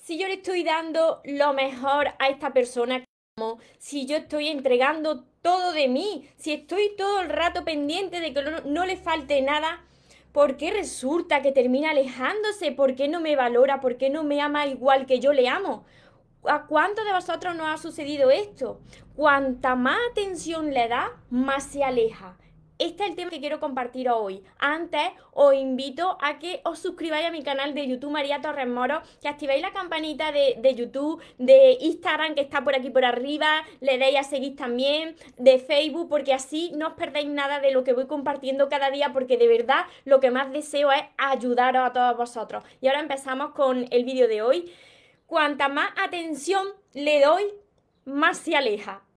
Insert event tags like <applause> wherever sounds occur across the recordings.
si yo le estoy dando lo mejor a esta persona, si yo estoy entregando todo de mí, si estoy todo el rato pendiente de que no, no le falte nada, ¿por qué resulta que termina alejándose? ¿Por qué no me valora? ¿Por qué no me ama igual que yo le amo? ¿A cuántos de vosotros nos ha sucedido esto? Cuanta más atención le da, más se aleja este es el tema que quiero compartir hoy. Antes os invito a que os suscribáis a mi canal de YouTube María Torres Moro, que activéis la campanita de, de, YouTube, de Instagram que está por aquí por arriba, le deis a seguir también, de Facebook, porque así no os perdéis nada de lo que voy compartiendo cada día, porque de verdad lo que más deseo es ayudaros a todos vosotros. Y ahora empezamos con el vídeo de hoy. Cuanta más atención le doy, más se aleja.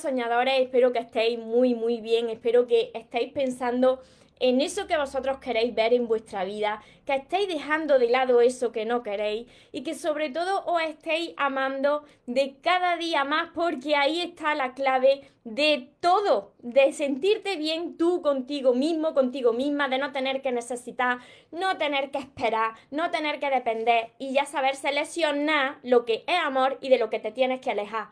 soñadores, espero que estéis muy muy bien, espero que estéis pensando en eso que vosotros queréis ver en vuestra vida, que estéis dejando de lado eso que no queréis y que sobre todo os estéis amando de cada día más porque ahí está la clave de todo, de sentirte bien tú contigo mismo, contigo misma, de no tener que necesitar, no tener que esperar, no tener que depender y ya saber seleccionar lo que es amor y de lo que te tienes que alejar.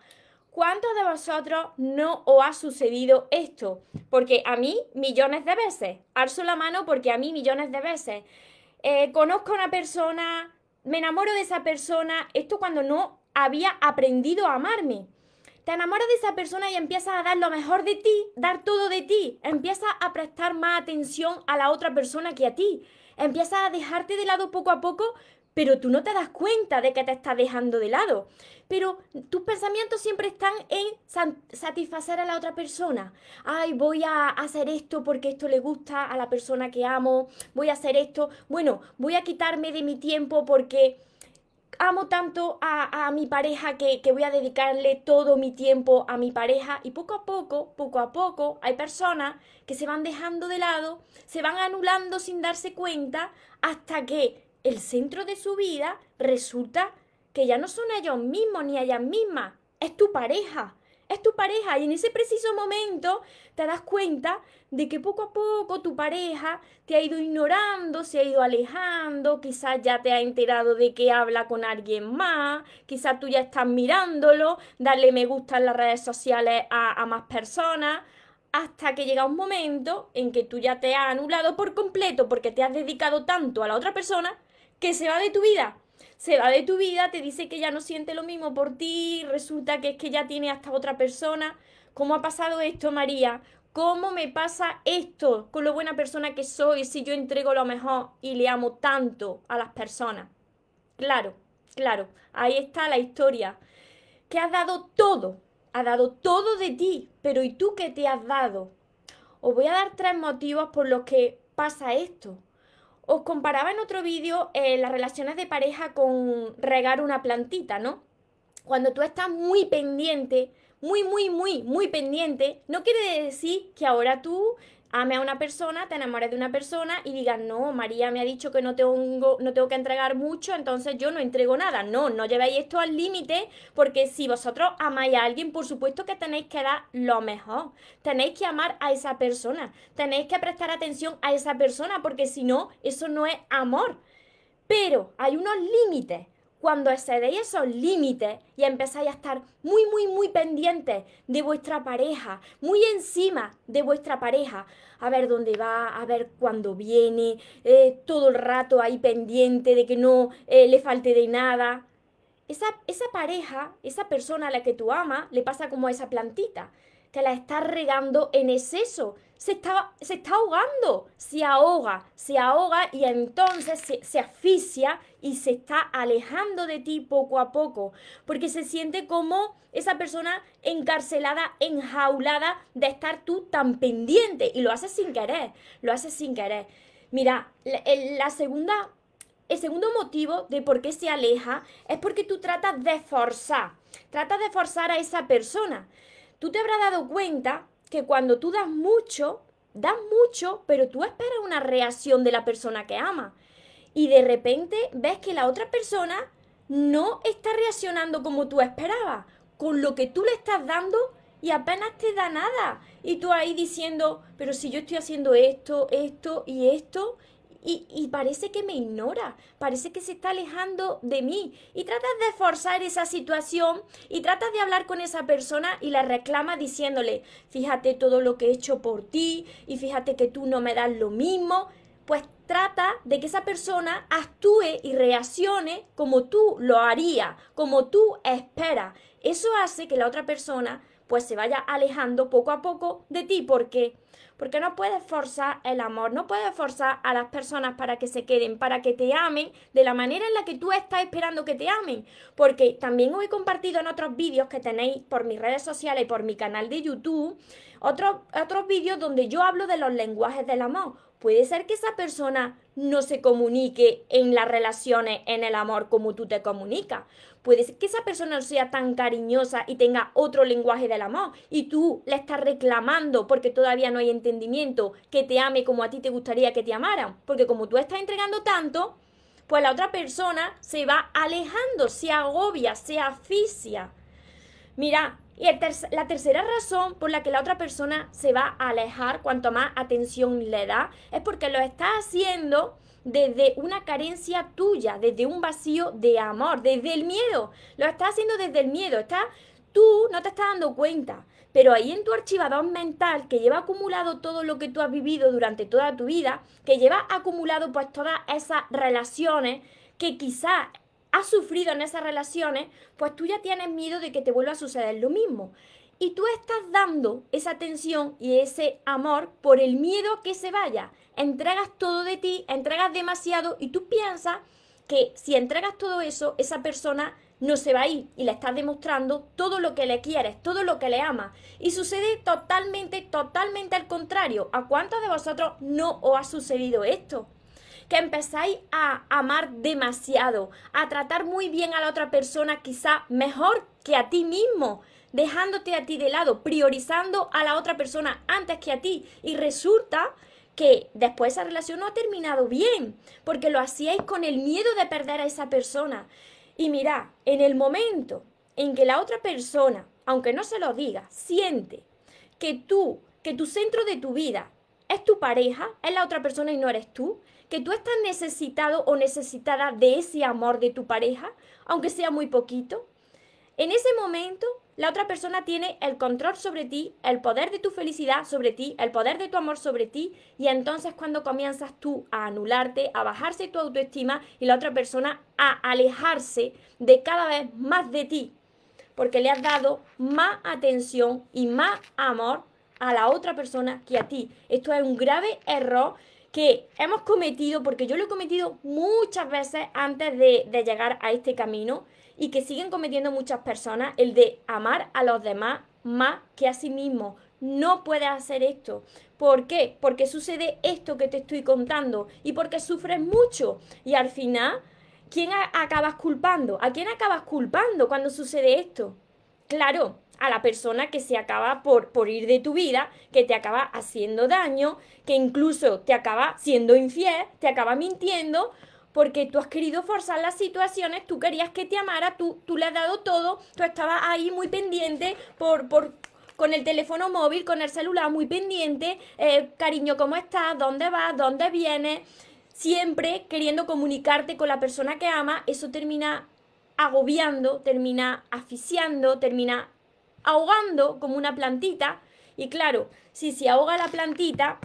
¿Cuántos de vosotros no os ha sucedido esto? Porque a mí millones de veces. Alzo la mano porque a mí millones de veces. Eh, conozco a una persona, me enamoro de esa persona. Esto cuando no había aprendido a amarme. Te enamoras de esa persona y empiezas a dar lo mejor de ti, dar todo de ti. Empiezas a prestar más atención a la otra persona que a ti. Empiezas a dejarte de lado poco a poco pero tú no te das cuenta de que te estás dejando de lado. Pero tus pensamientos siempre están en satisfacer a la otra persona. Ay, voy a hacer esto porque esto le gusta a la persona que amo. Voy a hacer esto. Bueno, voy a quitarme de mi tiempo porque amo tanto a, mi pareja que, que, voy a dedicarle todo mi tiempo a mi pareja y poco a poco, poco a poco, hay personas que se van dejando de lado, se van anulando sin darse cuenta hasta que el centro de su vida resulta que ya no son ellos mismos ni ellas mismas, es tu pareja, es tu pareja. Y en ese preciso momento te das cuenta de que poco a poco tu pareja te ha ido ignorando, se ha ido alejando, quizás ya te ha enterado de que habla con alguien más, quizás tú ya estás mirándolo, darle me gusta en las redes sociales a, a más personas, hasta que llega un momento en que tú ya te has anulado por completo porque te has dedicado tanto a la otra persona que se va de tu vida. Se va de tu vida, te dice que ya no siente lo mismo por ti, resulta que es que ya tiene hasta otra persona. ¿Cómo ha pasado esto, María? ¿Cómo me pasa esto con lo buena persona que soy si yo entrego lo mejor y le amo tanto a las personas? Claro, claro, ahí está la historia. Que has dado todo, has dado todo de ti, pero ¿y tú qué te has dado? Os voy a dar tres motivos por los que pasa esto. Os comparaba en otro vídeo eh, las relaciones de pareja con regar una plantita, ¿no? Cuando tú estás muy pendiente, muy, muy, muy, muy pendiente, no quiere decir que ahora tú ame a una persona, te enamores de una persona y digas, no, María me ha dicho que no tengo, no tengo que entregar mucho, entonces yo no entrego nada. No, no llevéis esto al límite, porque si vosotros amáis a alguien, por supuesto que tenéis que dar lo mejor. Tenéis que amar a esa persona, tenéis que prestar atención a esa persona, porque si no, eso no es amor. Pero hay unos límites cuando excedéis esos límites y empezáis a estar muy, muy, muy pendientes de vuestra pareja, muy encima de vuestra pareja, a ver dónde va, a ver cuándo viene, eh, todo el rato ahí pendiente de que no eh, le falte de nada. Esa, esa pareja, esa persona a la que tú amas, le pasa como a esa plantita que la está regando en exceso. Se está, se está ahogando, se ahoga, se ahoga y entonces se, se asfixia y se está alejando de ti poco a poco, porque se siente como esa persona encarcelada, enjaulada de estar tú tan pendiente y lo haces sin querer, lo haces sin querer. Mira, la, la segunda el segundo motivo de por qué se aleja es porque tú tratas de forzar, tratas de forzar a esa persona. Tú te habrás dado cuenta que cuando tú das mucho, das mucho, pero tú esperas una reacción de la persona que ama. Y de repente ves que la otra persona no está reaccionando como tú esperabas, con lo que tú le estás dando y apenas te da nada. Y tú ahí diciendo, pero si yo estoy haciendo esto, esto y esto, y, parece que me ignora, parece que se está alejando de mí y tratas de forzar esa situación y tratas de hablar con esa persona y la reclama diciéndole, fíjate todo lo que he hecho por ti y fíjate que tú no me das lo mismo, pues trata de que esa persona actúe y reaccione como tú lo harías, como tú esperas. Eso hace que la otra persona pues se vaya alejando poco a poco de ti porque porque no puedes forzar el amor, no puedes forzar a las personas para que se queden, para que te amen de la manera en la que tú estás esperando que te amen. Porque también os he compartido en otros vídeos que tenéis por mis redes sociales y por mi canal de YouTube, otros, otros vídeos donde yo hablo de los lenguajes del amor. Puede ser que esa persona no se comunique en las relaciones, en el amor, como tú te comunicas. Puede ser que esa persona no sea tan cariñosa y tenga otro lenguaje del amor y tú le estás reclamando porque todavía no hay entendimiento que te ame como a ti te gustaría que te amaran. Porque como tú estás entregando tanto, pues la otra persona se va alejando, se agobia, se asfixia. Mira, y la tercera razón por la que la otra persona se va a alejar cuanto más atención le da es porque lo está haciendo desde una carencia tuya, desde un vacío de amor, desde el miedo. Lo está haciendo desde el miedo. Está, tú no te estás dando cuenta, pero ahí en tu archivador mental que lleva acumulado todo lo que tú has vivido durante toda tu vida, que lleva acumulado pues todas esas relaciones que quizás has sufrido en esas relaciones, pues tú ya tienes miedo de que te vuelva a suceder lo mismo. Y tú estás dando esa atención y ese amor por el miedo que se vaya. Entregas todo de ti, entregas demasiado y tú piensas que si entregas todo eso, esa persona no se va a ir y le estás demostrando todo lo que le quieres, todo lo que le amas. Y sucede totalmente, totalmente al contrario. ¿A cuántos de vosotros no os ha sucedido esto? Que empezáis a amar demasiado, a tratar muy bien a la otra persona, quizá mejor que a ti mismo, dejándote a ti de lado, priorizando a la otra persona antes que a ti. Y resulta que después esa relación no ha terminado bien, porque lo hacíais con el miedo de perder a esa persona. Y mira, en el momento en que la otra persona, aunque no se lo diga, siente que tú, que tu centro de tu vida es tu pareja, es la otra persona y no eres tú, que tú estás necesitado o necesitada de ese amor de tu pareja, aunque sea muy poquito, en ese momento la otra persona tiene el control sobre ti, el poder de tu felicidad sobre ti, el poder de tu amor sobre ti, y entonces cuando comienzas tú a anularte, a bajarse tu autoestima y la otra persona a alejarse de cada vez más de ti, porque le has dado más atención y más amor a la otra persona que a ti. Esto es un grave error que hemos cometido, porque yo lo he cometido muchas veces antes de, llegar a este camino y que siguen cometiendo muchas personas, el de amar a los demás más que a sí mismo. No puedes hacer esto. ¿Por qué? Porque sucede esto que te estoy contando y porque sufres mucho. Y al final, ¿quién acabas culpando? ¿A quién acabas culpando cuando sucede esto? Claro, a la persona que se acaba por, por ir de tu vida, que te acaba haciendo daño, que incluso te acaba siendo infiel, te acaba mintiendo, porque tú has querido forzar las situaciones, tú querías que te amara, tú, tú le has dado todo, tú estabas ahí muy pendiente por, por, con el teléfono móvil, con el celular muy pendiente, eh, cariño, ¿cómo estás? ¿Dónde vas? ¿Dónde vienes? Siempre queriendo comunicarte con la persona que ama, eso termina agobiando, termina asfixiando, termina ahogando como una plantita. Y claro, si se ahoga la plantita,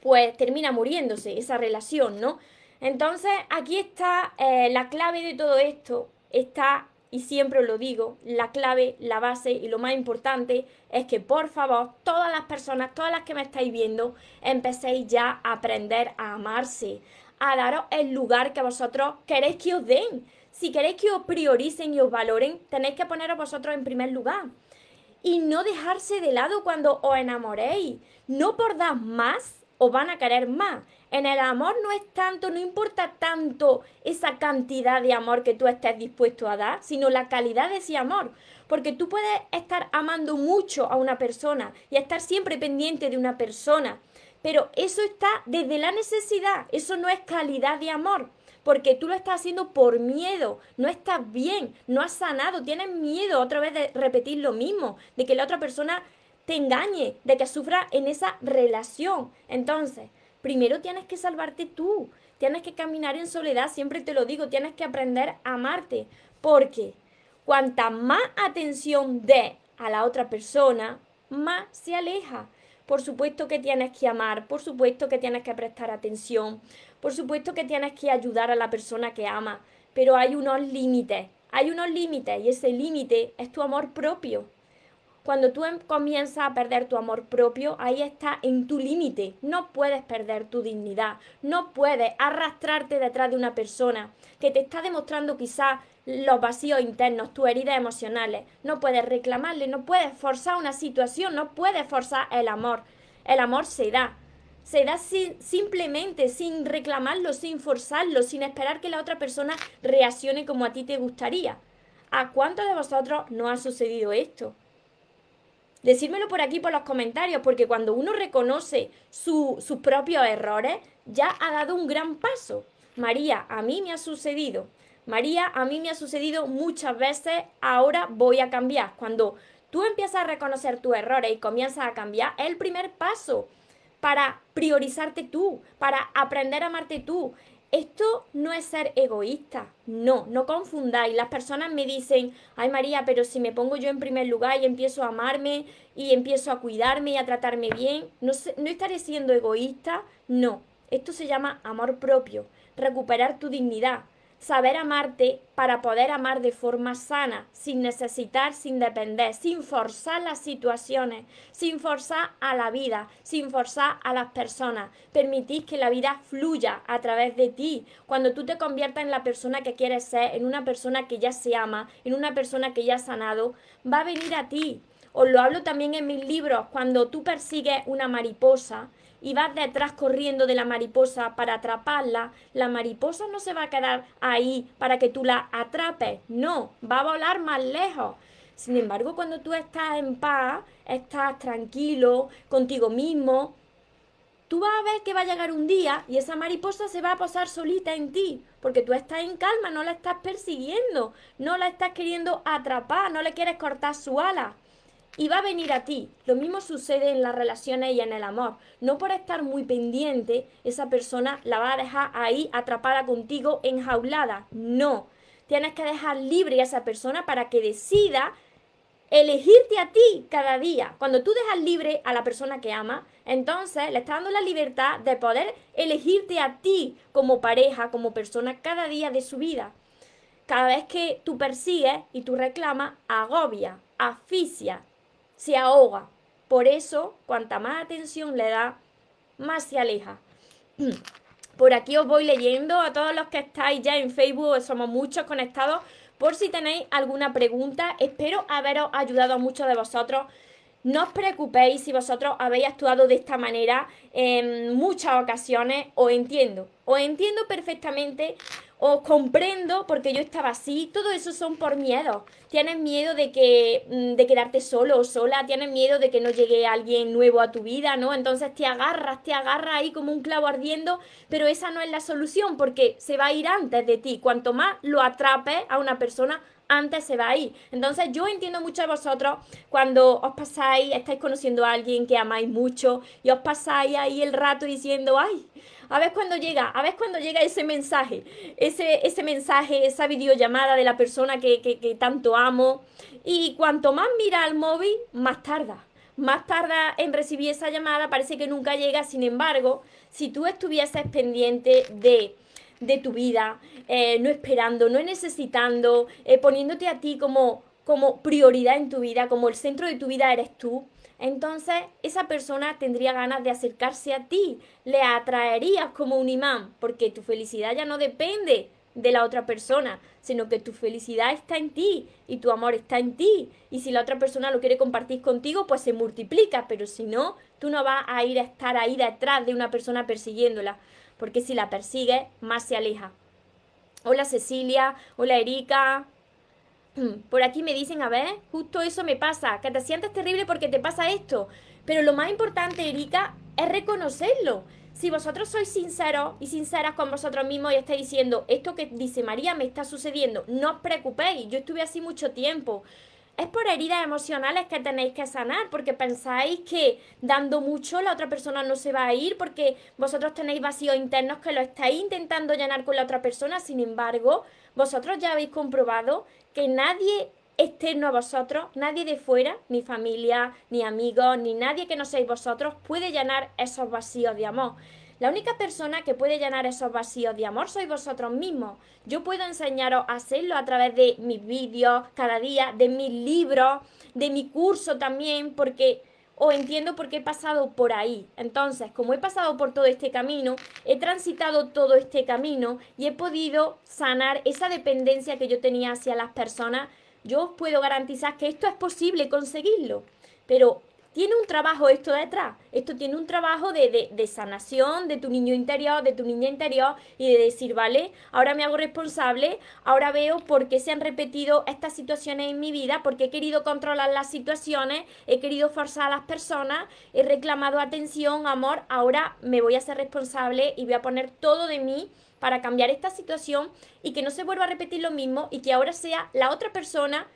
pues termina muriéndose esa relación, ¿no? Entonces aquí está eh, la clave de todo esto, está, y siempre lo digo, la clave, la base y lo más importante es que por favor, todas las personas, todas las que me estáis viendo, empecéis ya a aprender a amarse, a daros el lugar que vosotros queréis que os den. Si queréis que os prioricen y os valoren, tenéis que poneros vosotros en primer lugar y no dejarse de lado cuando os enamoréis. No por dar más os van a querer más. En el amor no es tanto, no importa tanto esa cantidad de amor que tú estés dispuesto a dar, sino la calidad de ese amor. Porque tú puedes estar amando mucho a una persona y estar siempre pendiente de una persona, pero eso está desde la necesidad, eso no es calidad de amor porque tú lo estás haciendo por miedo, no estás bien, no has sanado, tienes miedo otra vez de repetir lo mismo, de que la otra persona te engañe, de que sufra en esa relación. Entonces, primero tienes que salvarte tú, tienes que caminar en soledad, siempre te lo digo, tienes que aprender a amarte, porque cuanta más atención dé a la otra persona, más se aleja. Por supuesto que tienes que amar, por supuesto que tienes que prestar atención, por supuesto que tienes que ayudar a la persona que ama, pero hay unos límites, hay unos límites y ese límite es tu amor propio. Cuando tú em, comienzas a perder tu amor propio, ahí está en tu límite. No puedes perder tu dignidad. No puedes arrastrarte detrás de una persona que te está demostrando quizás los vacíos internos, tus heridas emocionales. No puedes reclamarle, no puedes forzar una situación, no puedes forzar el amor. El amor se da. Se da simplemente sin reclamarlo, sin forzarlo, sin esperar que la otra persona reaccione como a ti te gustaría. ¿A cuántos de vosotros no ha sucedido esto? Decírmelo por aquí, por los comentarios, porque cuando uno reconoce sus propios errores, ya ha dado un gran paso. María, a mí me ha sucedido. María, a mí me ha sucedido muchas veces, ahora voy a cambiar. Cuando tú empiezas a reconocer tus errores y comienzas a cambiar, es el primer paso para priorizarte tú, para aprender a amarte tú. Esto no es ser egoísta, no, no confundáis. Las personas me dicen, ay María, pero si me pongo yo en primer lugar y empiezo a amarme y empiezo a cuidarme y a tratarme bien, no, no estaré siendo egoísta, no. Esto se llama amor propio, recuperar tu dignidad, saber amarte para poder amar de forma sana, sin necesitar, sin depender, sin forzar las situaciones, sin forzar a la vida, sin forzar a las personas. Permitís que la vida fluya a través de ti. Cuando tú te conviertas en la persona que quieres ser, en una persona que ya se ama, en una persona que ya ha sanado, va a venir a ti. Os lo hablo también en mis libros, cuando tú persigues una mariposa, y vas detrás corriendo de la mariposa para atraparla, la mariposa no se va a quedar ahí para que tú la atrapes, no, va a volar más lejos. Sin embargo, cuando tú estás en paz, estás tranquilo contigo mismo, tú vas a ver que va a llegar un día y esa mariposa se va a posar solita en ti, porque tú estás en calma, no la estás persiguiendo, no la estás queriendo atrapar, no le quieres cortar su ala y va a venir a ti. Lo mismo sucede en las relaciones y en el amor. No por estar muy pendiente, esa persona la va a dejar ahí atrapada contigo, enjaulada. No. Tienes que dejar libre a esa persona para que decida elegirte a ti cada día. Cuando tú dejas libre a la persona que ama, entonces le estás dando la libertad de poder elegirte a ti como pareja, como persona cada día de su vida. Cada vez que tú persigues y tú reclamas, agobia, asfixia, se ahoga. Por eso, cuanta más atención le da, más se aleja. <clears throat> Por aquí os voy leyendo a todos los que estáis ya en Facebook, somos muchos conectados. Por si tenéis alguna pregunta, espero haberos ayudado a muchos de vosotros. No os preocupéis si vosotros habéis actuado de esta manera en muchas ocasiones, os entiendo. Os entiendo perfectamente os comprendo porque yo estaba así, todo eso son por miedo. Tienes miedo de que mm, de quedarte solo o sola, tienes miedo de que no llegue alguien nuevo a tu vida, ¿no? Entonces te agarras, te agarras ahí como un clavo ardiendo, pero esa no es la solución porque se va a ir antes de ti. Cuanto más lo atrapes a una persona, antes se va a ir. Entonces yo entiendo mucho de vosotros cuando os pasáis, estáis conociendo a alguien que amáis mucho y os pasáis ahí el rato diciendo, ay, a ver cuándo llega, a ver cuándo llega ese mensaje, ese, ese mensaje, esa videollamada de la persona que, que, tanto amo. Y cuanto más mira al móvil, más tarda. Más tarda en recibir esa llamada, parece que nunca llega. Sin embargo, si tú estuvieses pendiente de de tu vida, eh, no esperando, no necesitando, eh, poniéndote a ti como, como prioridad en tu vida, como el centro de tu vida eres tú, entonces esa persona tendría ganas de acercarse a ti, le atraerías como un imán, porque tu felicidad ya no depende de la otra persona, sino que tu felicidad está en ti y tu amor está en ti. Y si la otra persona lo quiere compartir contigo, pues se multiplica, pero si no, Tú no vas a ir a estar ahí detrás de una persona persiguiéndola, porque si la persigues, más se aleja. Hola Cecilia, hola Erika. <clears throat> Por aquí me dicen, a ver, justo eso me pasa, que te sientes terrible porque te pasa esto. Pero lo más importante, Erika, es reconocerlo. Si vosotros sois sinceros y sinceras con vosotros mismos y estáis diciendo, esto que dice María me está sucediendo, no os preocupéis, yo estuve así mucho tiempo. Es por heridas emocionales que tenéis que sanar, porque pensáis que dando mucho la otra persona no se va a ir, porque vosotros tenéis vacíos internos que lo estáis intentando llenar con la otra persona. Sin embargo, vosotros ya habéis comprobado que nadie externo a vosotros, nadie de fuera, ni familia, ni amigos, ni nadie que no seáis vosotros, puede llenar esos vacíos de amor. La única persona que puede llenar esos vacíos de amor sois vosotros mismos. Yo puedo enseñaros a hacerlo a través de mis vídeos cada día, de mis libros, de mi curso también, porque os entiendo porque he pasado por ahí. Entonces, como he pasado por todo este camino, he transitado todo este camino y he podido sanar esa dependencia que yo tenía hacia las personas yo os puedo garantizar que esto es posible conseguirlo, pero tiene un trabajo esto detrás. Esto tiene un trabajo de, de, sanación de tu niño interior, de tu niña interior y de decir, vale, ahora me hago responsable, ahora veo por qué se han repetido estas situaciones en mi vida, porque he querido controlar las situaciones, he querido forzar a las personas, he reclamado atención, amor, ahora me voy a ser responsable y voy a poner todo de mí para cambiar esta situación y que no se vuelva a repetir lo mismo y que ahora sea la otra persona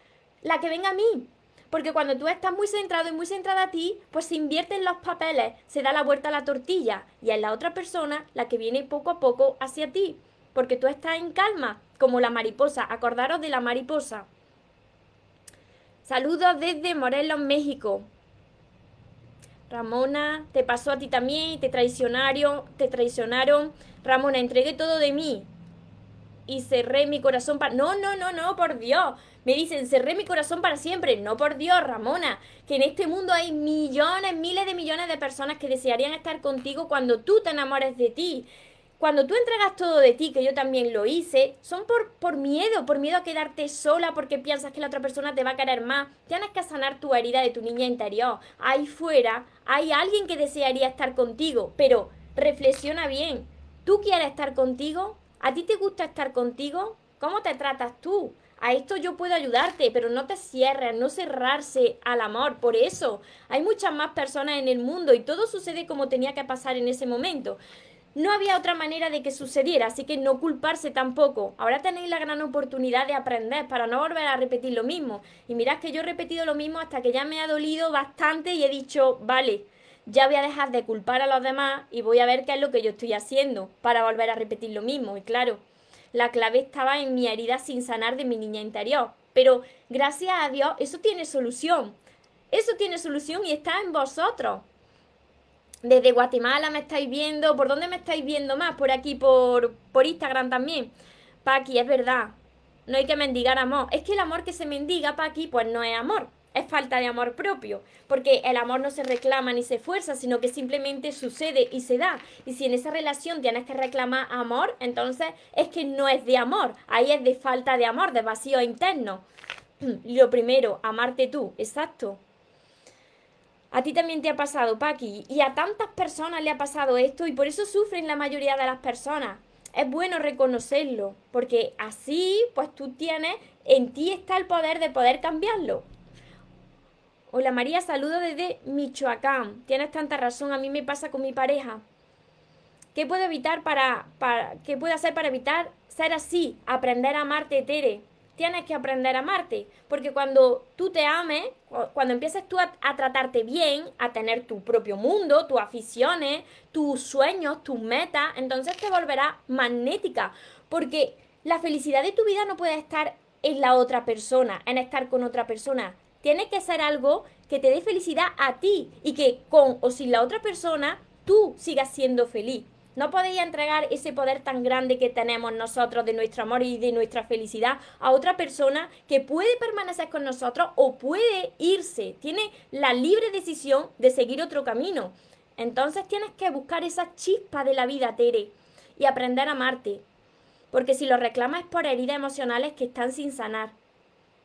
la que venga a mí. Porque cuando tú estás muy centrado y muy centrada a ti, pues se invierten los papeles, se da la vuelta a la tortilla y es la otra persona la que viene poco a poco hacia ti. Porque tú estás en calma, como la mariposa. Acordaros de la mariposa. Saludos desde Morelos, México. Ramona, te pasó a ti también, te traicionaron, te traicionaron. Ramona, entregué todo de mí y cerré mi corazón para... No, no, no, no, por Dios. Me dicen, cerré mi corazón para siempre. No, por Dios, Ramona, que en este mundo hay millones, miles de millones de personas que desearían estar contigo cuando tú te enamores de ti. Cuando tú entregas todo de ti, que yo también lo hice, son por, por miedo, por miedo a quedarte sola porque piensas que la otra persona te va a querer más. Tienes que sanar tu herida de tu niña interior. Ahí fuera hay alguien que desearía estar contigo, pero reflexiona bien. ¿Tú quieres estar contigo? ¿A ti te gusta estar contigo? ¿Cómo te tratas tú? A esto yo puedo ayudarte, pero no te cierres, no cerrarse al amor. Por eso hay muchas más personas en el mundo y todo sucede como tenía que pasar en ese momento. No había otra manera de que sucediera, así que no culparse tampoco. Ahora tenéis la gran oportunidad de aprender para no volver a repetir lo mismo. Y mirad que yo he repetido lo mismo hasta que ya me ha dolido bastante y he dicho, vale, ya voy a dejar de culpar a los demás y voy a ver qué es lo que yo estoy haciendo para volver a repetir lo mismo. Y claro, la clave estaba en mi herida sin sanar de mi niña interior. Pero gracias a Dios, eso tiene solución. Eso tiene solución y está en vosotros. Desde Guatemala me estáis viendo. ¿Por dónde me estáis viendo más? Por aquí, por, por Instagram también. Paqui, es verdad. No hay que mendigar amor. Es que el amor que se mendiga, Paqui, pues no es amor es falta de amor propio, porque el amor no se reclama ni se fuerza, sino que simplemente sucede y se da. Y si en esa relación tienes que reclamar amor, entonces es que no es de amor, ahí es de falta de amor, de vacío interno. <clears throat> Lo primero, amarte tú, exacto. A ti también te ha pasado, Paqui, y a tantas personas le ha pasado esto y por eso sufren la mayoría de las personas. Es bueno reconocerlo, porque así, pues tú tienes, en ti está el poder de poder cambiarlo. Hola María, saludo desde Michoacán. Tienes tanta razón, a mí me pasa con mi pareja. ¿Qué puedo evitar para, qué puedo hacer para evitar ser así? Aprender a amarte, Tere. Tienes que aprender a amarte, porque cuando tú te ames, cuando empieces tú a, a tratarte bien, a tener tu propio mundo, tus aficiones, tus sueños, tus metas, entonces te volverás magnética, porque la felicidad de tu vida no puede estar en la otra persona, en estar con otra persona tiene que ser algo que te dé felicidad a ti y que con o sin la otra persona tú sigas siendo feliz. No podéis entregar ese poder tan grande que tenemos nosotros de nuestro amor y de nuestra felicidad a otra persona que puede permanecer con nosotros o puede irse. Tiene la libre decisión de seguir otro camino. Entonces tienes que buscar esa chispa de la vida, Tere, y aprender a amarte. Porque si lo reclamas es por heridas emocionales que están sin sanar.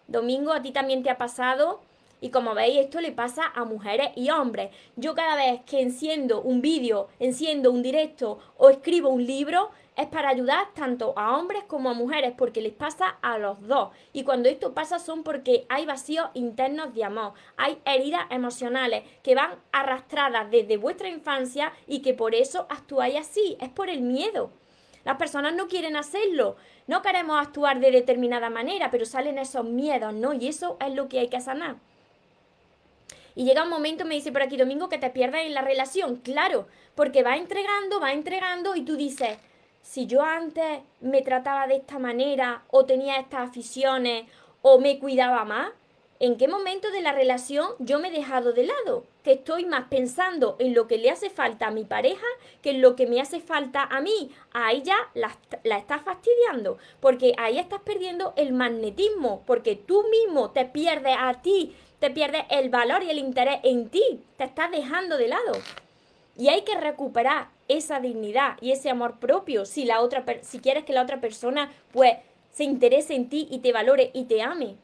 Domingo, a ti también te ha pasado. Y como veis, esto le pasa a mujeres y hombres. Yo cada vez que enciendo un vídeo, enciendo un directo o escribo un libro, es para ayudar tanto a hombres como a mujeres, porque les pasa a los dos. Y cuando esto pasa son porque hay vacíos internos de amor, hay heridas emocionales que van arrastradas desde vuestra infancia y que por eso actuáis así, es por el miedo. Las personas no quieren hacerlo, no queremos actuar de determinada manera, pero salen esos miedos, ¿no? Y eso es lo que hay que sanar. Y llega un momento, me dice por aquí Domingo, que te pierdas en la relación. Claro, porque va entregando, va entregando y tú dices, si yo antes me trataba de esta manera o tenía estas aficiones o me cuidaba más, ¿en qué momento de la relación yo me he dejado de lado? Que estoy más pensando en lo que le hace falta a mi pareja que en lo que me hace falta a mí. Ahí ya la, estás fastidiando, porque ahí estás perdiendo el magnetismo, porque tú mismo te pierdes a ti, te pierdes el valor y el interés en ti, te estás dejando de lado. Y hay que recuperar esa dignidad y ese amor propio si la otra si quieres que la otra persona pues se interese en ti y te valore y te ame.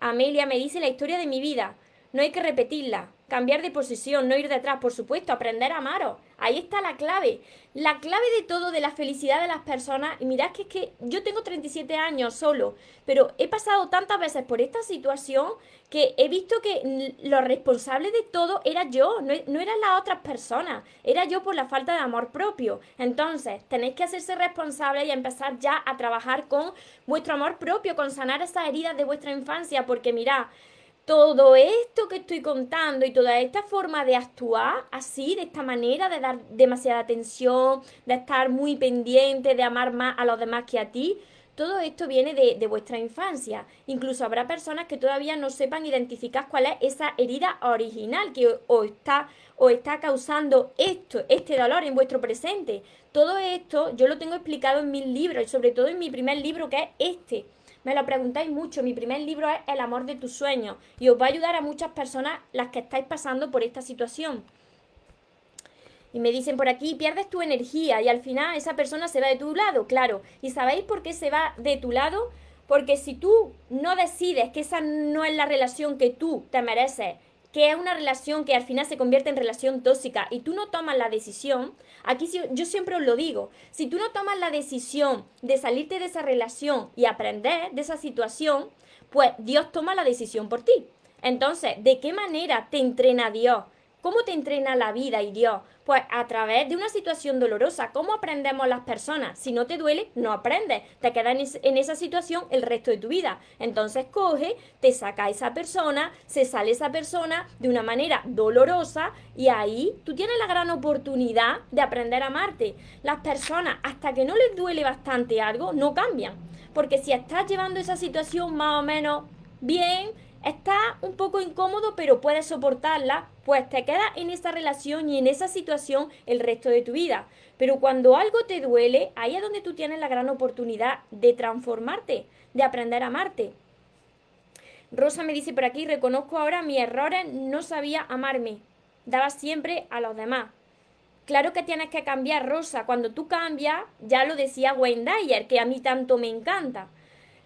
Amelia me dice la historia de mi vida. No hay que repetirla. Cambiar de posición, no ir detrás, por supuesto, aprender a amaros. Ahí está la clave. La clave de todo, de la felicidad de las personas. Y mirad que es que yo tengo 37 años solo, pero he pasado tantas veces por esta situación que he visto que lo responsable de todo era yo, no, no eran las otras personas. Era yo por la falta de amor propio. Entonces, tenéis que hacerse responsables y empezar ya a trabajar con vuestro amor propio, con sanar esas heridas de vuestra infancia, porque mirad, todo esto que estoy contando y toda esta forma de actuar así, de esta manera, de dar demasiada atención, de estar muy pendiente, de amar más a los demás que a ti, todo esto viene de, vuestra infancia. Incluso habrá personas que todavía no sepan identificar cuál es esa herida original que os está, os está causando esto, este dolor en vuestro presente. Todo esto yo lo tengo explicado en mis libros y sobre todo en mi primer libro que es este me lo preguntáis mucho. Mi primer libro es El amor de tus sueños y os va a ayudar a muchas personas las que estáis pasando por esta situación. Y me dicen por aquí, pierdes tu energía y al final esa persona se va de tu lado, claro. ¿Y sabéis por qué se va de tu lado? Porque si tú no decides que esa no es la relación que tú te mereces, que es una relación que al final se convierte en relación tóxica y tú no tomas la decisión, aquí yo siempre os lo digo, si tú no tomas la decisión de salirte de esa relación y aprender de esa situación, pues Dios toma la decisión por ti. Entonces, ¿de qué manera te entrena Dios? ¿Cómo te entrena la vida y Dios? Pues a través de una situación dolorosa. ¿Cómo aprendemos las personas? Si no te duele, no aprendes. Te quedas en, esa situación el resto de tu vida. Entonces coge, te saca a esa persona, se sale esa persona de una manera dolorosa y ahí tú tienes la gran oportunidad de aprender a amarte. Las personas, hasta que no les duele bastante algo, no cambian. Porque si estás llevando esa situación más o menos bien, está un poco incómodo, pero puedes soportarla, pues te quedas en esa relación y en esa situación el resto de tu vida. Pero cuando algo te duele, ahí es donde tú tienes la gran oportunidad de transformarte, de aprender a amarte. Rosa me dice por aquí, reconozco ahora mis errores, no sabía amarme, daba siempre a los demás. Claro que tienes que cambiar, Rosa. Cuando tú cambias, ya lo decía Wayne Dyer, que a mí tanto me encanta.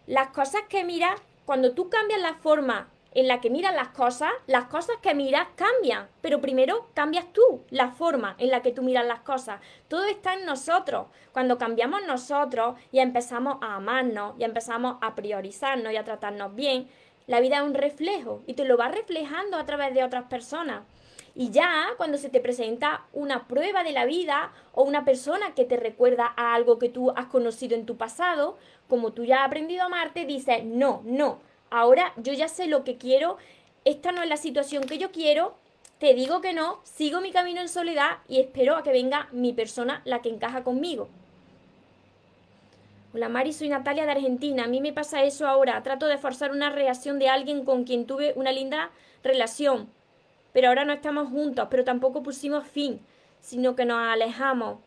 Las cosas que miras cuando tú cambias la forma en la que miras las cosas, las cosas que miras cambian, pero primero cambias tú la forma en la que tú miras las cosas. Todo está en nosotros. Cuando cambiamos nosotros y empezamos a amarnos y empezamos a priorizarnos y a tratarnos bien, la vida es un reflejo y te lo va reflejando a través de otras personas. Y ya cuando se te presenta una prueba de la vida o una persona que te recuerda a algo que tú has conocido en tu pasado, como tú ya has aprendido a amarte, dices, no, no, ahora yo ya sé lo que quiero, esta no es la situación que yo quiero, te digo que no, sigo mi camino en soledad y espero a que venga mi persona, la que encaja conmigo. Hola Mari, soy Natalia de Argentina. A mí me pasa eso ahora. Trato de forzar una reacción de alguien con quien tuve una linda relación pero ahora no estamos juntos, pero tampoco pusimos fin, sino que nos alejamos.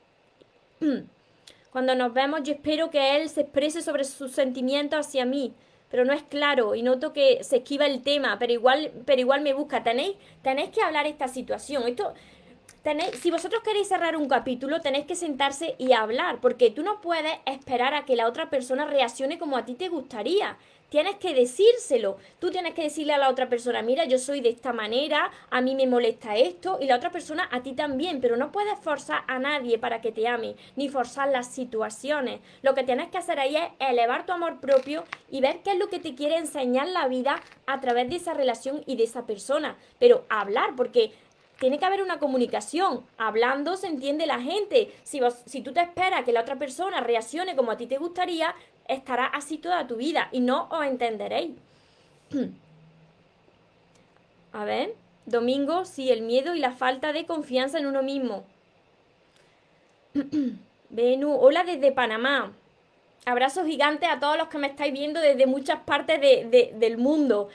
<clears throat> Cuando nos vemos yo espero que él se exprese sobre sus sentimientos hacia mí, pero no es claro y noto que se esquiva el tema, pero igual, pero igual me busca. Tenéis, tenéis que hablar esta situación. Esto, tenéis, si vosotros queréis cerrar un capítulo, tenéis que sentarse y hablar, porque tú no puedes esperar a que la otra persona reaccione como a ti te gustaría. Tienes que decírselo. Tú tienes que decirle a la otra persona, mira, yo soy de esta manera, a mí me molesta esto, y la otra persona a ti también, pero no puedes forzar a nadie para que te ame, ni forzar las situaciones. Lo que tienes que hacer ahí es elevar tu amor propio y ver qué es lo que te quiere enseñar la vida a través de esa relación y de esa persona. Pero hablar, porque tiene que haber una comunicación. Hablando se entiende la gente. Si, si tú te esperas que la otra persona reaccione como a ti te gustaría, estará así toda tu vida y no os entenderéis. <clears throat> A ver, domingo, sí, el miedo y la falta de confianza en uno mismo. <clears throat> Venus, hola desde Panamá. Abrazos gigantes a todos los que me estáis viendo desde muchas partes del mundo.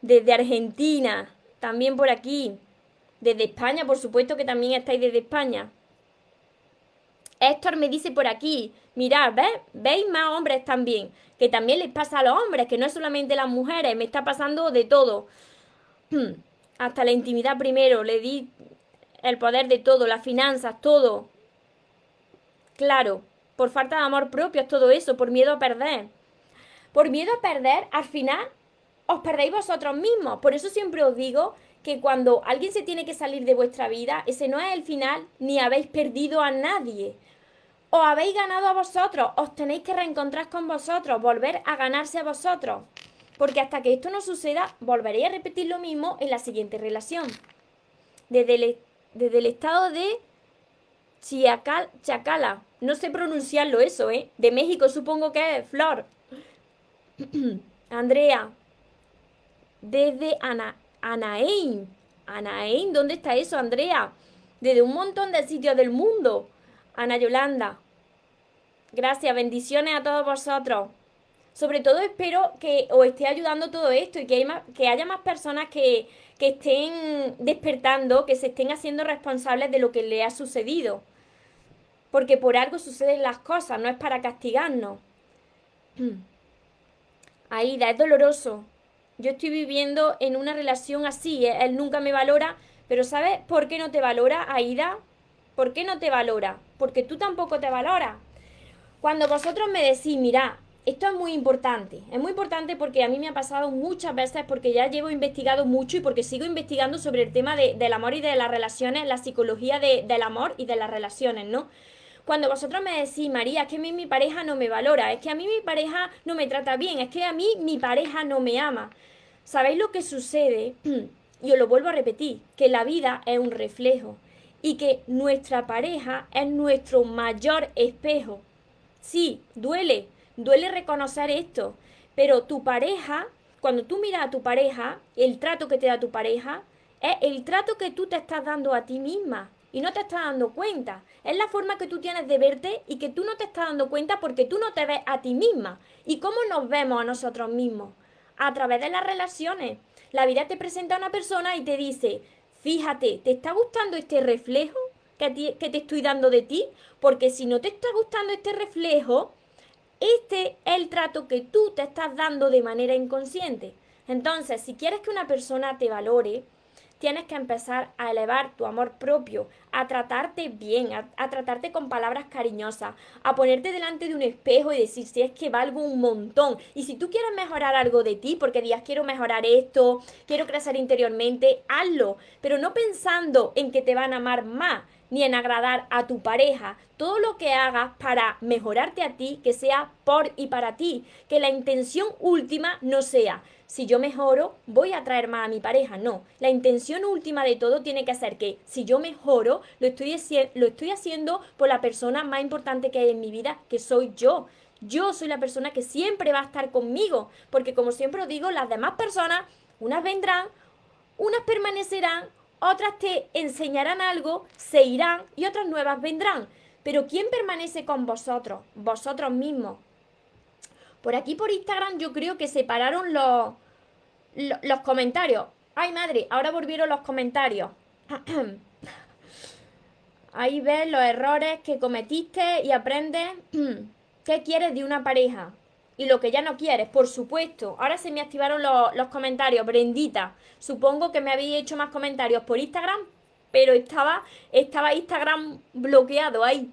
Desde Argentina, también por aquí. Desde España, por supuesto que también estáis desde España. Héctor me dice por aquí, mirad, ¿ves? ¿Veis más hombres también? Que también les pasa a los hombres, que no es solamente las mujeres, me está pasando de todo. <clears throat> Hasta la intimidad primero, le di el poder de todo, las finanzas, todo. Claro, por falta de amor propio es todo eso, por miedo a perder. Por miedo a perder, al final os perdéis vosotros mismos. Por eso siempre os digo que cuando alguien se tiene que salir de vuestra vida, ese no es el final, ni habéis perdido a nadie os habéis ganado a vosotros, os tenéis que reencontrar con vosotros, volver a ganarse a vosotros. Porque hasta que esto no suceda, volveréis a repetir lo mismo en la siguiente relación. Desde el, desde el estado de Chiacal, Chacala, no sé pronunciarlo eso, ¿eh? De México supongo que es Flor. <clears throat> Andrea, desde Ana, Anaheim. Anaheim, ¿dónde está eso, Andrea? Desde un montón de sitios del mundo. Ana Yolanda. Gracias, bendiciones a todos vosotros. Sobre todo espero que os esté ayudando todo esto y que, haya más personas que, que estén despertando, que se estén haciendo responsables de lo que le ha sucedido. Porque por algo suceden las cosas, no es para castigarnos. <clears throat> Aida, es doloroso. Yo estoy viviendo en una relación así, ¿eh? él nunca me valora, pero ¿sabes por qué no te valora, Aida? ¿Por qué no te valora? Porque tú tampoco te valoras. Cuando vosotros me decís, mira, esto es muy importante. Es muy importante porque a mí me ha pasado muchas veces, porque ya llevo investigado mucho y porque sigo investigando sobre el tema del amor y de las relaciones, la psicología del amor y de las relaciones, ¿no? Cuando vosotros me decís, María, es que a mí mi pareja no me valora, es que a mí mi pareja no me trata bien, es que a mí mi pareja no me ama. ¿Sabéis lo que sucede? <clears throat> Y os lo vuelvo a repetir, que la vida es un reflejo y que nuestra pareja es nuestro mayor espejo. Sí, duele, duele reconocer esto, pero tu pareja, cuando tú miras a tu pareja, el trato que te da tu pareja, es el trato que tú te estás dando a ti misma y no te estás dando cuenta. Es la forma que tú tienes de verte y que tú no te estás dando cuenta porque tú no te ves a ti misma. ¿Y cómo nos vemos a nosotros mismos? A través de las relaciones. La vida te presenta a una persona y te dice, Fíjate, ¿te está gustando este reflejo que, te estoy dando de ti? Porque si no te está gustando este reflejo, este es el trato que tú te estás dando de manera inconsciente. Entonces, si quieres que una persona te valore, tienes que empezar a elevar tu amor propio, a tratarte bien, a, tratarte con palabras cariñosas, a ponerte delante de un espejo y decir si es que valgo un montón. Y si tú quieres mejorar algo de ti, porque digas quiero mejorar esto, quiero crecer interiormente, hazlo, pero no pensando en que te van a amar más ni en agradar a tu pareja. Todo lo que hagas para mejorarte a ti, que sea por y para ti, que la intención última no sea si yo mejoro, voy a traer más a mi pareja. No, la intención última de todo tiene que ser que si yo mejoro, lo estoy, lo estoy haciendo por la persona más importante que hay en mi vida, que soy yo. Yo soy la persona que siempre va a estar conmigo, porque como siempre os digo, las demás personas, unas vendrán, unas permanecerán, otras te enseñarán algo, se irán y otras nuevas vendrán. Pero ¿quién permanece con vosotros? Vosotros mismos. Por aquí por Instagram yo creo que separaron los, los, comentarios. Ay, madre, ahora volvieron los comentarios. <clears throat> Ahí ves los errores que cometiste y aprendes <clears throat> qué quieres de una pareja y lo que ya no quieres, por supuesto. Ahora se me activaron los, los comentarios, Brendita. Supongo que me habéis hecho más comentarios por Instagram pero estaba, estaba Instagram bloqueado ahí.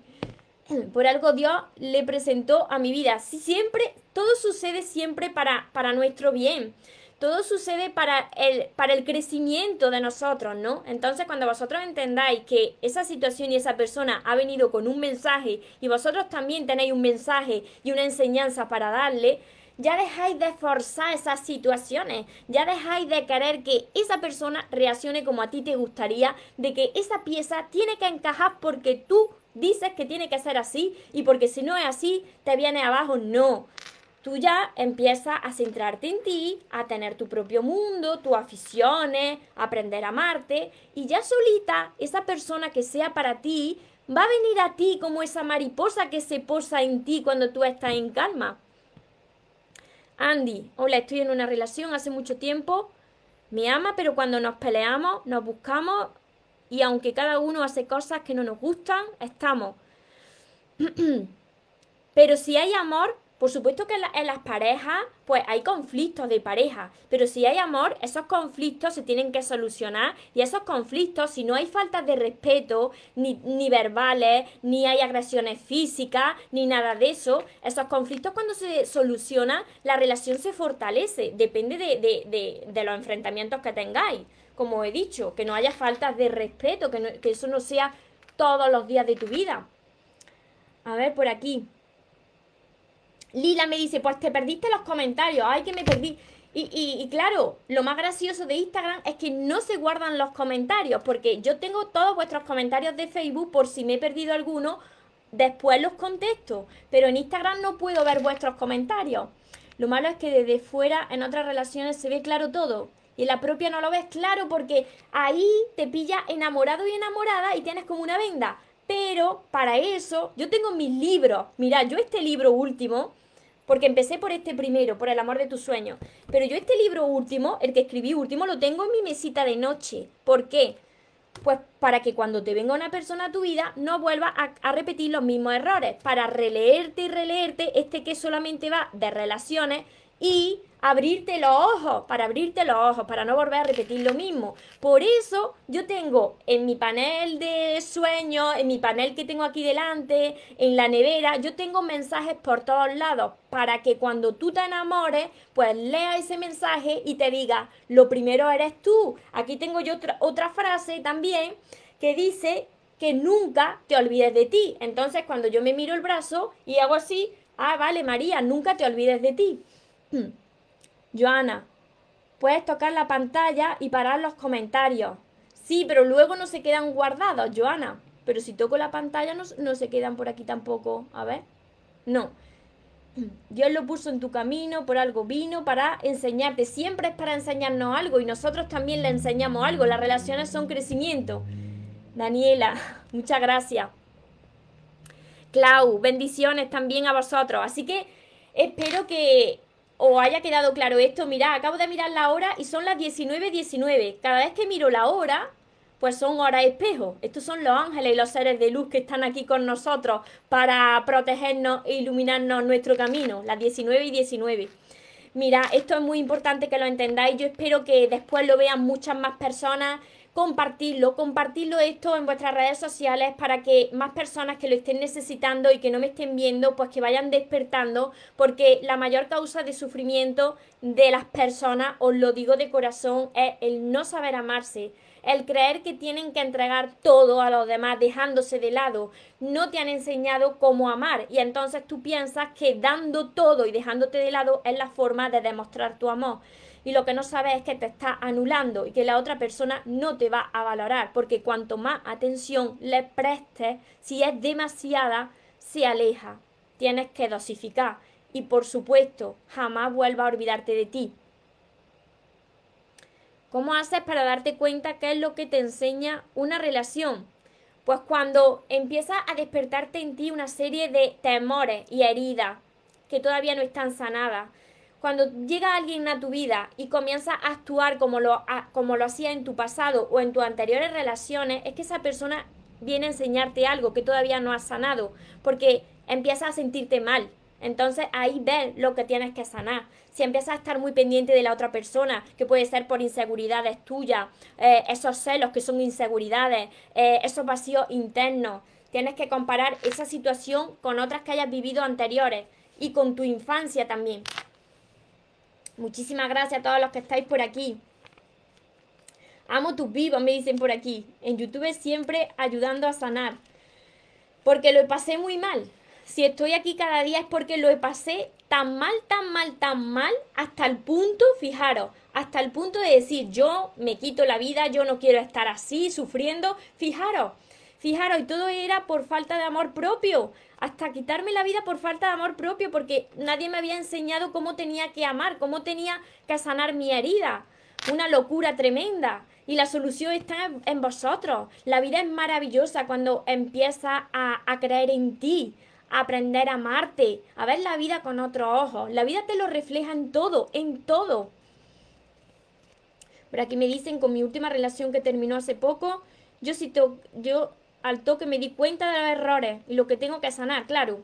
<clears throat> Por algo Dios le presentó a mi vida. Siempre, todo sucede siempre para, para nuestro bien todo sucede para el, para el crecimiento de nosotros, ¿no? Entonces, cuando vosotros entendáis que esa situación y esa persona ha venido con un mensaje y vosotros también tenéis un mensaje y una enseñanza para darle, ya dejáis de forzar esas situaciones, ya dejáis de querer que esa persona reaccione como a ti te gustaría, de que esa pieza tiene que encajar porque tú dices que tiene que ser así y porque si no es así te viene abajo. No, tú ya empiezas a centrarte en ti, a tener tu propio mundo, tus aficiones, aprender a amarte y ya solita esa persona que sea para ti va a venir a ti como esa mariposa que se posa en ti cuando tú estás en calma. Andy, hola, estoy en una relación hace mucho tiempo, me ama, pero cuando nos peleamos, nos buscamos y aunque cada uno hace cosas que no nos gustan, estamos. <clears throat> pero si hay amor, por supuesto que en, las parejas, pues hay conflictos de pareja, pero si hay amor, esos conflictos se tienen que solucionar. Y esos conflictos, si no hay falta de respeto, ni, ni verbales, ni hay agresiones físicas, ni nada de eso, esos conflictos cuando se solucionan, la relación se fortalece, depende de, de, de, los enfrentamientos que tengáis, como he dicho, que no haya falta de respeto, que, que eso no sea todos los días de tu vida. A ver, por aquí. Lila me dice, pues te perdiste los comentarios, ay que me perdí. Y, y, claro, lo más gracioso de Instagram es que no se guardan los comentarios, porque yo tengo todos vuestros comentarios de Facebook por si me he perdido alguno, después los contesto, pero en Instagram no puedo ver vuestros comentarios. Lo malo es que desde fuera en otras relaciones se ve claro todo. Y la propia no lo ves claro porque ahí te pilla enamorado y enamorada y tienes como una venda. Pero para eso yo tengo mis libros. Mira, yo este libro último porque empecé por este primero, por el amor de tus sueños. Pero yo este libro último, el que escribí último, lo tengo en mi mesita de noche. ¿Por qué? Pues para que cuando te venga una persona a tu vida no vuelva a, a, repetir los mismos errores, para releerte y releerte este que solamente va de relaciones y abrirte los ojos, para abrirte los ojos, para no volver a repetir lo mismo. Por eso yo tengo en mi panel de sueños, en mi panel que tengo aquí delante, en la nevera, yo tengo mensajes por todos lados para que cuando tú te enamores, pues lea ese mensaje y te diga, lo primero eres tú. Aquí tengo yo otra, otra frase también que dice que nunca te olvides de ti. Entonces cuando yo me miro el brazo y hago así, ah, vale, María, nunca te olvides de ti. <clears throat> Joana, puedes tocar la pantalla y parar los comentarios. Sí, pero luego no se quedan guardados, Joana. Pero si toco la pantalla no, no se quedan por aquí tampoco. A ver. No. <clears throat> Dios lo puso en tu camino, por algo vino para enseñarte. Siempre es para enseñarnos algo y nosotros también le enseñamos algo. Las relaciones son crecimiento. Daniela, <laughs> muchas gracias. Clau, bendiciones también a vosotros. Así que espero que, o haya quedado claro esto, mira, acabo de mirar la hora y son las 19.19. Cada vez que miro la hora, pues son horas espejo. Estos son los ángeles y los seres de luz que están aquí con nosotros para protegernos e iluminarnos nuestro camino, las 19 y 19. Mira, esto es muy importante que lo entendáis. Yo espero que después lo vean muchas más personas compartirlo, compartirlo esto en vuestras redes sociales para que más personas que lo estén necesitando y que no me estén viendo, pues que vayan despertando, porque la mayor causa de sufrimiento de las personas, os lo digo de corazón, es el no saber amarse, el creer que tienen que entregar todo a los demás dejándose de lado. No te han enseñado cómo amar y entonces tú piensas que dando todo y dejándote de lado es la forma de demostrar tu amor y lo que no sabes es que te está anulando y que la otra persona no te va a valorar, porque cuanto más atención le prestes, si es demasiada, se aleja. Tienes que dosificar y por supuesto, jamás vuelva a olvidarte de ti. ¿Cómo haces para darte cuenta qué es lo que te enseña una relación? Pues cuando empieza a despertarte en ti una serie de temores y heridas que todavía no están sanadas, cuando llega alguien a tu vida y comienza a actuar como lo, como lo hacía en tu pasado o en tus anteriores relaciones, es que esa persona viene a enseñarte algo que todavía no has sanado, porque empieza a sentirte mal. Entonces ahí ves lo que tienes que sanar. Si empiezas a estar muy pendiente de la otra persona, que puede ser por inseguridades tuyas, eh, esos celos que son inseguridades, eh, esos vacíos internos, tienes que comparar esa situación con otras que hayas vivido anteriores y con tu infancia también. Muchísimas gracias a todos los que estáis por aquí. Amo tus vivos, me dicen por aquí. En YouTube siempre ayudando a sanar. Porque lo pasé muy mal si estoy aquí cada día es porque lo pasé tan mal, tan mal, tan mal, hasta el punto, fijaros, hasta el punto de decir, yo me quito la vida, yo no quiero estar así, sufriendo, fijaros, fijaros, y todo era por falta de amor propio, hasta quitarme la vida por falta de amor propio, porque nadie me había enseñado cómo tenía que amar, cómo tenía que sanar mi herida. Una locura tremenda. Y la solución está en vosotros. La vida es maravillosa cuando empiezas a, a creer en ti, aprender a amarte, a ver la vida con otros ojos. La vida te lo refleja en todo, en todo. Pero aquí me dicen, con mi última relación que terminó hace poco, yo to yo al toque me di cuenta de los errores y lo que tengo que sanar, claro.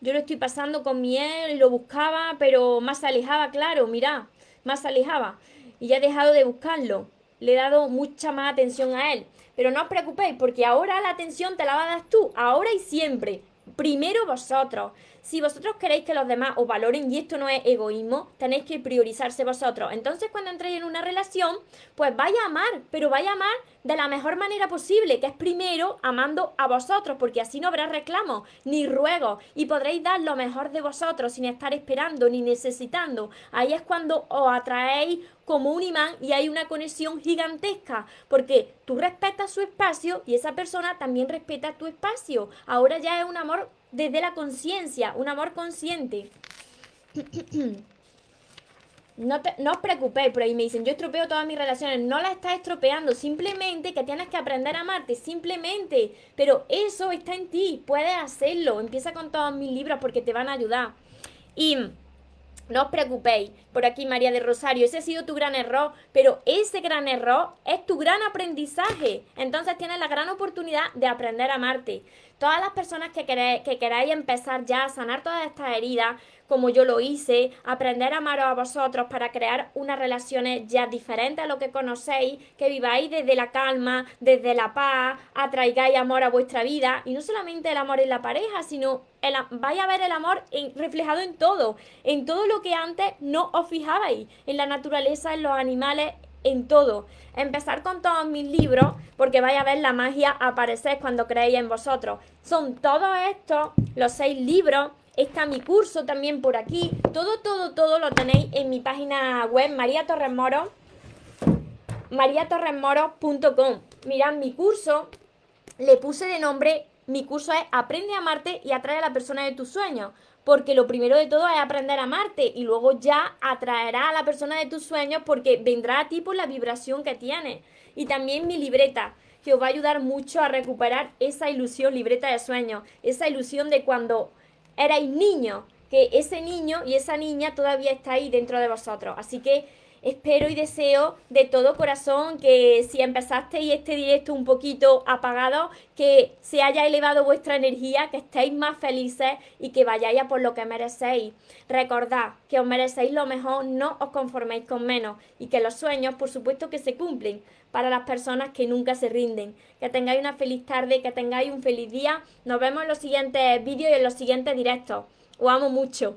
Yo lo estoy pasando con mi él y lo buscaba, pero más se alejaba, claro, mira, más se alejaba. Y ya he dejado de buscarlo. Le he dado mucha más atención a él. Pero no os preocupéis, porque ahora la atención te la vas a dar tú, ahora y siempre primero vosotros. Si vosotros queréis que los demás os valoren, y esto no es egoísmo, tenéis que priorizarse vosotros. Entonces, cuando entréis en una relación, pues vaya a amar, pero vaya a amar de la mejor manera posible, que es primero amando a vosotros, porque así no habrá reclamos ni ruegos y podréis dar lo mejor de vosotros sin estar esperando ni necesitando. Ahí es cuando os atraéis como un imán y hay una conexión gigantesca, porque tú respetas su espacio y esa persona también respeta tu espacio. Ahora ya es un amor desde la conciencia, un amor consciente. <clears throat> No, te, os preocupéis, por ahí me dicen, yo estropeo todas mis relaciones. No las estás estropeando, simplemente que tienes que aprender a amarte, simplemente. Pero eso está en ti, puedes hacerlo. Empieza con todos mis libros porque te van a ayudar. Y no os preocupéis, por aquí María de Rosario, ese ha sido tu gran error, pero ese gran error es tu gran aprendizaje. Entonces tienes la gran oportunidad de aprender a amarte. Todas las personas que, queréis, que queráis empezar ya a sanar todas estas heridas, como yo lo hice, aprender a amaros a vosotros para crear unas relaciones ya diferentes a lo que conocéis, que viváis desde la calma, desde la paz, atraigáis amor a vuestra vida y no solamente el amor en la pareja, sino el, vais a ver el amor reflejado en todo, en todo lo que antes no os fijabais, en la naturaleza, en los animales, en todo. Empezar con todos mis libros, porque vais a ver la magia aparecer cuando creéis en vosotros. Son todos estos, los seis libros, Está mi curso también por aquí. Todo, todo, todo lo tenéis en mi página web, María Torres Moro, mariatorresmoro.com. Mirad, mi curso le puse de nombre, mi curso es Aprende a amarte y atrae a la persona de tus sueños. Porque lo primero de todo es aprender a amarte y luego ya atraerá a la persona de tus sueños porque vendrá a ti por la vibración que tienes. Y también mi libreta, que os va a ayudar mucho a recuperar esa ilusión, libreta de sueños, esa ilusión de cuando erais niños, que ese niño y esa niña todavía está ahí dentro de vosotros. Así que espero y deseo de todo corazón que si empezasteis este directo un poquito apagado, que se haya elevado vuestra energía, que estéis más felices y que vayáis a por lo que merecéis. Recordad que os merecéis lo mejor, no os conforméis con menos y que los sueños, por supuesto, que se cumplen para las personas que nunca se rinden. Que tengáis una feliz tarde, que tengáis un feliz día. Nos vemos en los siguientes vídeos y en los siguientes directos. Os amo mucho.